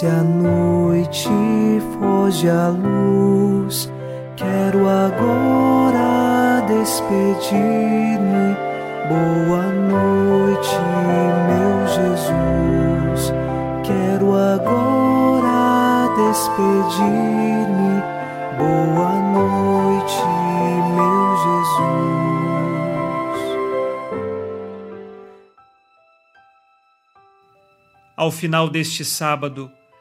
Desce a noite, foge a luz. Quero agora despedir-me. Boa noite, meu Jesus. Quero agora despedir-me. Boa noite, meu Jesus. Ao final deste sábado,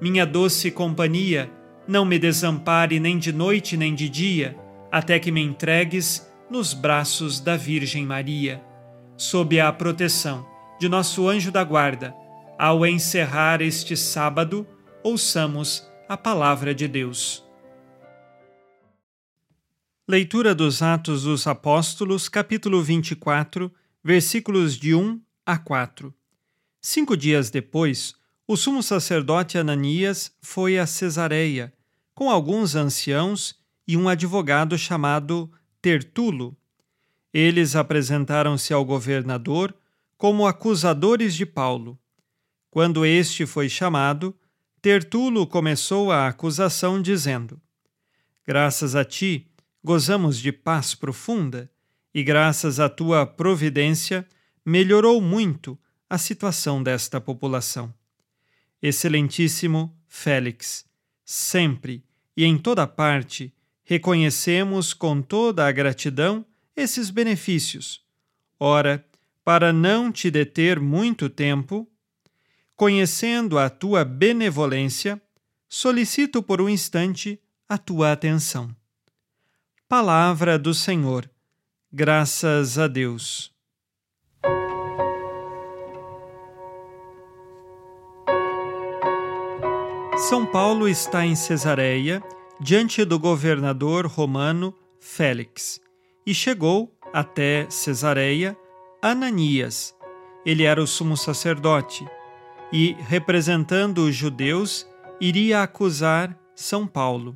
minha doce companhia, não me desampare nem de noite nem de dia, até que me entregues nos braços da Virgem Maria. Sob a proteção de nosso anjo da guarda, ao encerrar este sábado, ouçamos a palavra de Deus. Leitura dos Atos dos Apóstolos, capítulo 24, versículos de 1 a 4. Cinco dias depois, o sumo sacerdote Ananias foi a Cesareia com alguns anciãos e um advogado chamado Tertulo. Eles apresentaram-se ao governador como acusadores de Paulo. Quando este foi chamado, Tertulo começou a acusação dizendo: Graças a ti gozamos de paz profunda, e graças à tua providência melhorou muito a situação desta população. Excelentíssimo Félix, sempre e em toda parte reconhecemos com toda a gratidão esses benefícios. Ora, para não te deter muito tempo, conhecendo a tua benevolência, solicito por um instante a tua atenção. Palavra do Senhor. Graças a Deus. São Paulo está em Cesareia, diante do governador romano Félix, e chegou até Cesareia Ananias. Ele era o sumo sacerdote e, representando os judeus, iria acusar São Paulo.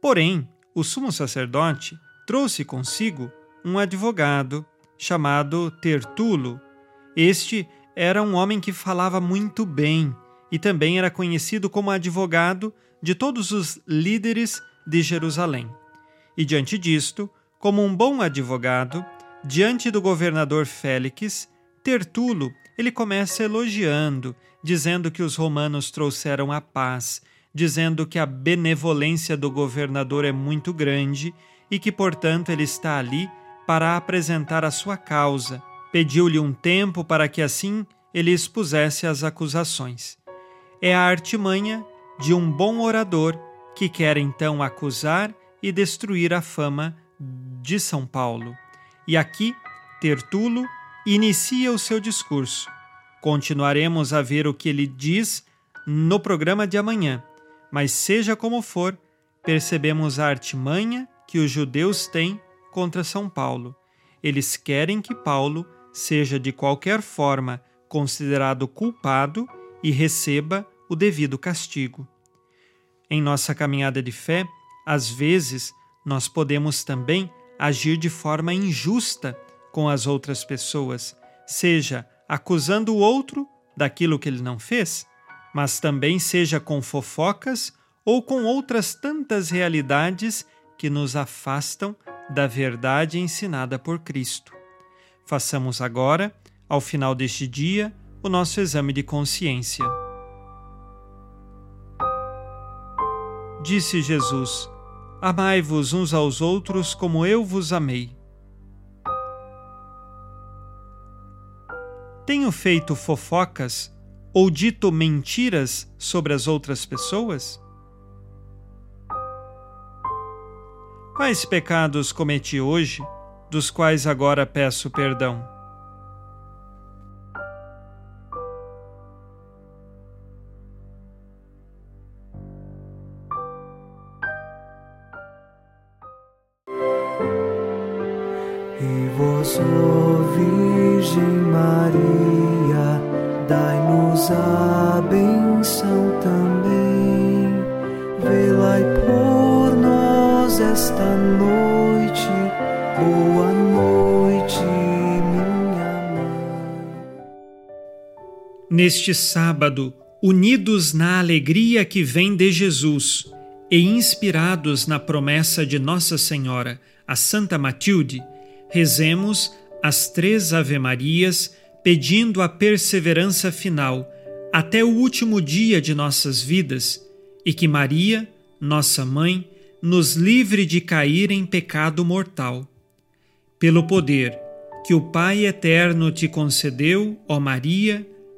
Porém, o sumo sacerdote trouxe consigo um advogado chamado Tertulo. Este era um homem que falava muito bem e também era conhecido como advogado de todos os líderes de Jerusalém. E diante disto, como um bom advogado, diante do governador Félix, Tertulo, ele começa elogiando, dizendo que os romanos trouxeram a paz, dizendo que a benevolência do governador é muito grande e que, portanto, ele está ali para apresentar a sua causa. Pediu-lhe um tempo para que assim ele expusesse as acusações é a artimanha de um bom orador que quer então acusar e destruir a fama de São Paulo. E aqui, Tertulo inicia o seu discurso. Continuaremos a ver o que ele diz no programa de amanhã, mas seja como for, percebemos a artimanha que os judeus têm contra São Paulo. Eles querem que Paulo seja de qualquer forma considerado culpado e receba o devido castigo. Em nossa caminhada de fé, às vezes, nós podemos também agir de forma injusta com as outras pessoas, seja acusando o outro daquilo que ele não fez, mas também seja com fofocas ou com outras tantas realidades que nos afastam da verdade ensinada por Cristo. Façamos agora, ao final deste dia, o nosso exame de consciência. Disse Jesus: Amai-vos uns aos outros como eu vos amei. Tenho feito fofocas ou dito mentiras sobre as outras pessoas? Quais pecados cometi hoje, dos quais agora peço perdão? Neste sábado, unidos na alegria que vem de Jesus e inspirados na promessa de Nossa Senhora, a Santa Matilde, rezemos as três Ave-Marias pedindo a perseverança final até o último dia de nossas vidas e que Maria, nossa mãe, nos livre de cair em pecado mortal. Pelo poder que o Pai eterno te concedeu, ó Maria,